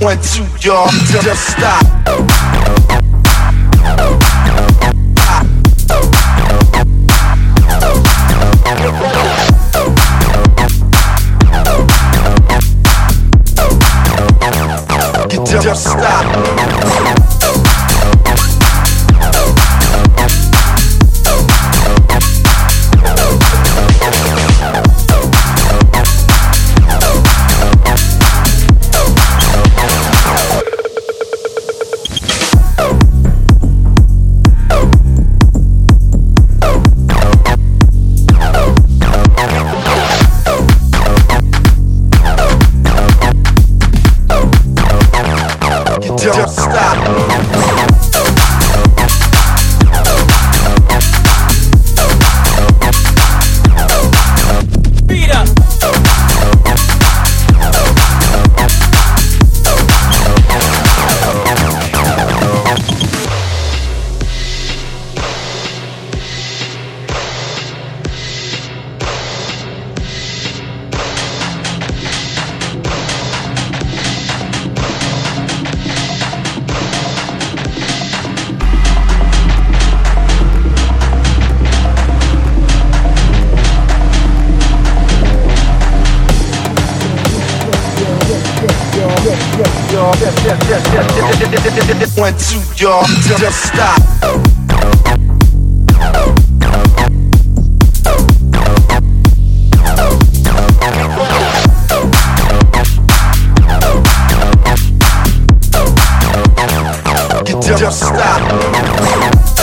One, two, y'all. Just stop. Just stop. Just stop. One, two, y'all. Just stop. Just stop.